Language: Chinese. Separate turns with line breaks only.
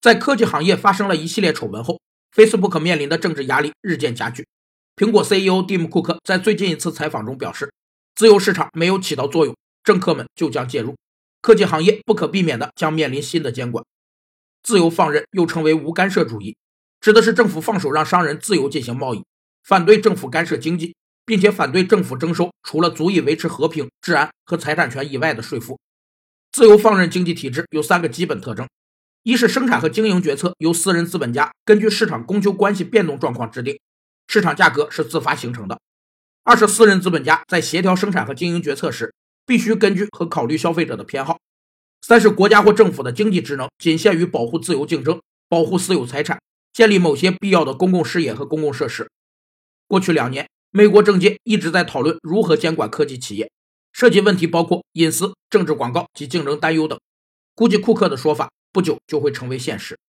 在科技行业发生了一系列丑闻后，Facebook 面临的政治压力日渐加剧。苹果 CEO 蒂姆·库克在最近一次采访中表示，自由市场没有起到作用，政客们就将介入，科技行业不可避免的将面临新的监管。自由放任又称为无干涉主义，指的是政府放手让商人自由进行贸易，反对政府干涉经济，并且反对政府征收除了足以维持和平、治安和财产权以外的税负。自由放任经济体制有三个基本特征。一是生产和经营决策由私人资本家根据市场供求关系变动状况制定，市场价格是自发形成的；二是私人资本家在协调生产和经营决策时，必须根据和考虑消费者的偏好；三是国家或政府的经济职能仅限于保护自由竞争、保护私有财产、建立某些必要的公共事业和公共设施。过去两年，美国政界一直在讨论如何监管科技企业，涉及问题包括隐私、政治广告及竞争担忧等。估计库克的说法。不久就会成为现实。